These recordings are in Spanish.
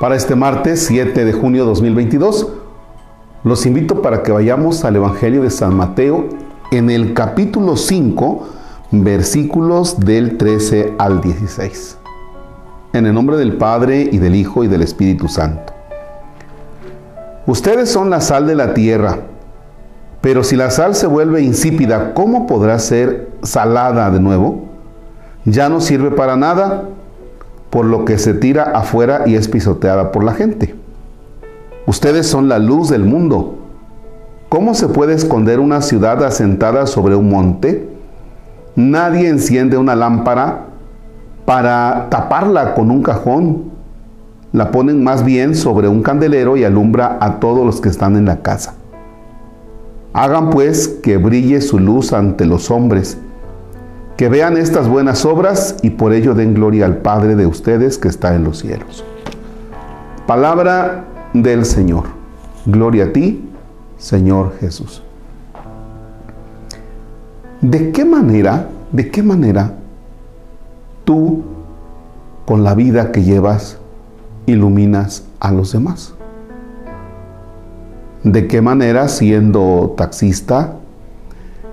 Para este martes 7 de junio de 2022, los invito para que vayamos al Evangelio de San Mateo en el capítulo 5, versículos del 13 al 16. En el nombre del Padre y del Hijo y del Espíritu Santo. Ustedes son la sal de la tierra, pero si la sal se vuelve insípida, ¿cómo podrá ser salada de nuevo? Ya no sirve para nada, por lo que se tira afuera y es pisoteada por la gente. Ustedes son la luz del mundo. ¿Cómo se puede esconder una ciudad asentada sobre un monte? Nadie enciende una lámpara para taparla con un cajón. La ponen más bien sobre un candelero y alumbra a todos los que están en la casa. Hagan pues que brille su luz ante los hombres, que vean estas buenas obras y por ello den gloria al Padre de ustedes que está en los cielos. Palabra del Señor. Gloria a ti, Señor Jesús. ¿De qué manera, de qué manera tú, con la vida que llevas, iluminas a los demás? ¿De qué manera siendo taxista?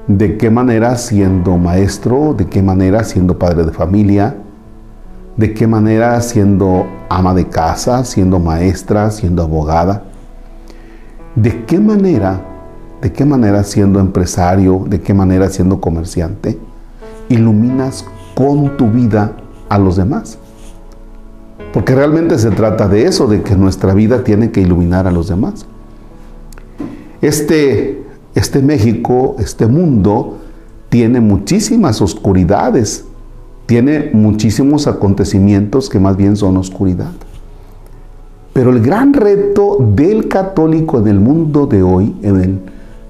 ¿De qué manera siendo maestro? ¿De qué manera siendo padre de familia? ¿De qué manera siendo ama de casa, siendo maestra, siendo abogada? ¿De qué manera, de qué manera siendo empresario, de qué manera siendo comerciante, iluminas con tu vida a los demás? Porque realmente se trata de eso, de que nuestra vida tiene que iluminar a los demás. Este, este México, este mundo, tiene muchísimas oscuridades, tiene muchísimos acontecimientos que más bien son oscuridad. Pero el gran reto del católico en el mundo de hoy, en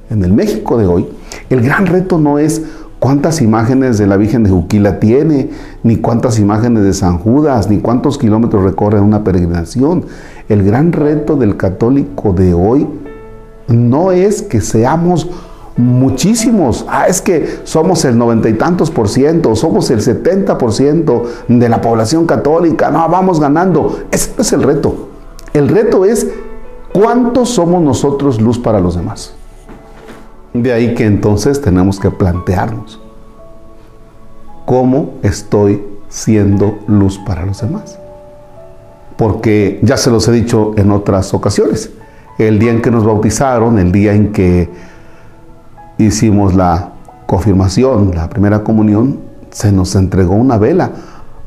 el, México de hoy, el gran reto no es cuántas imágenes de la Virgen de Juquila tiene, ni cuántas imágenes de San Judas, ni cuántos kilómetros recorre una peregrinación. El gran reto del católico de hoy no es que seamos muchísimos. Ah, es que somos el noventa y tantos por ciento, somos el setenta por ciento de la población católica. No, vamos ganando. Ese es el reto. El reto es cuántos somos nosotros luz para los demás. De ahí que entonces tenemos que plantearnos cómo estoy siendo luz para los demás. Porque ya se los he dicho en otras ocasiones el día en que nos bautizaron, el día en que hicimos la confirmación, la primera comunión, se nos entregó una vela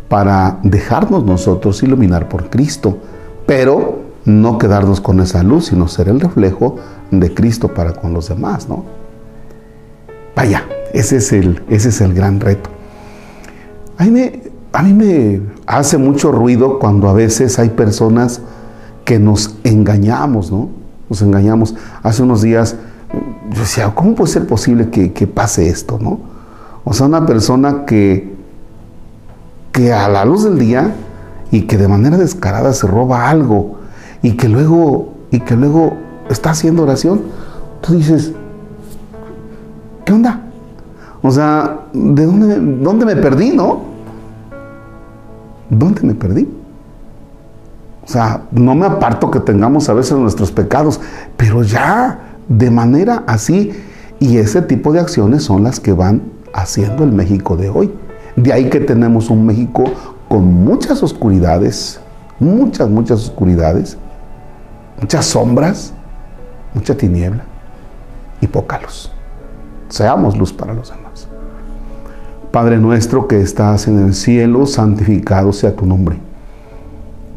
para dejarnos nosotros iluminar por Cristo, pero no quedarnos con esa luz, sino ser el reflejo de Cristo para con los demás, ¿no? Vaya, ese es el, ese es el gran reto. A mí, me, a mí me hace mucho ruido cuando a veces hay personas que nos engañamos, ¿no? Nos engañamos. Hace unos días yo decía, ¿cómo puede ser posible que, pase esto, no? O sea, una persona que, que a la luz del día y que de manera descarada se roba algo y que luego, y que luego está haciendo oración, tú dices, ¿qué onda? O sea, ¿de dónde, dónde me perdí, no? ¿Dónde me perdí? O sea, no me aparto que tengamos a veces nuestros pecados, pero ya de manera así. Y ese tipo de acciones son las que van haciendo el México de hoy. De ahí que tenemos un México con muchas oscuridades, muchas, muchas oscuridades, muchas sombras, mucha tiniebla y poca luz. Seamos luz para los demás. Padre nuestro que estás en el cielo, santificado sea tu nombre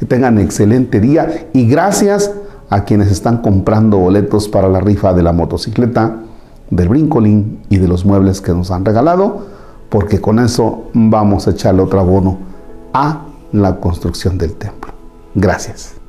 Que tengan excelente día y gracias a quienes están comprando boletos para la rifa de la motocicleta, del brincolín y de los muebles que nos han regalado, porque con eso vamos a echarle otro abono a la construcción del templo. Gracias.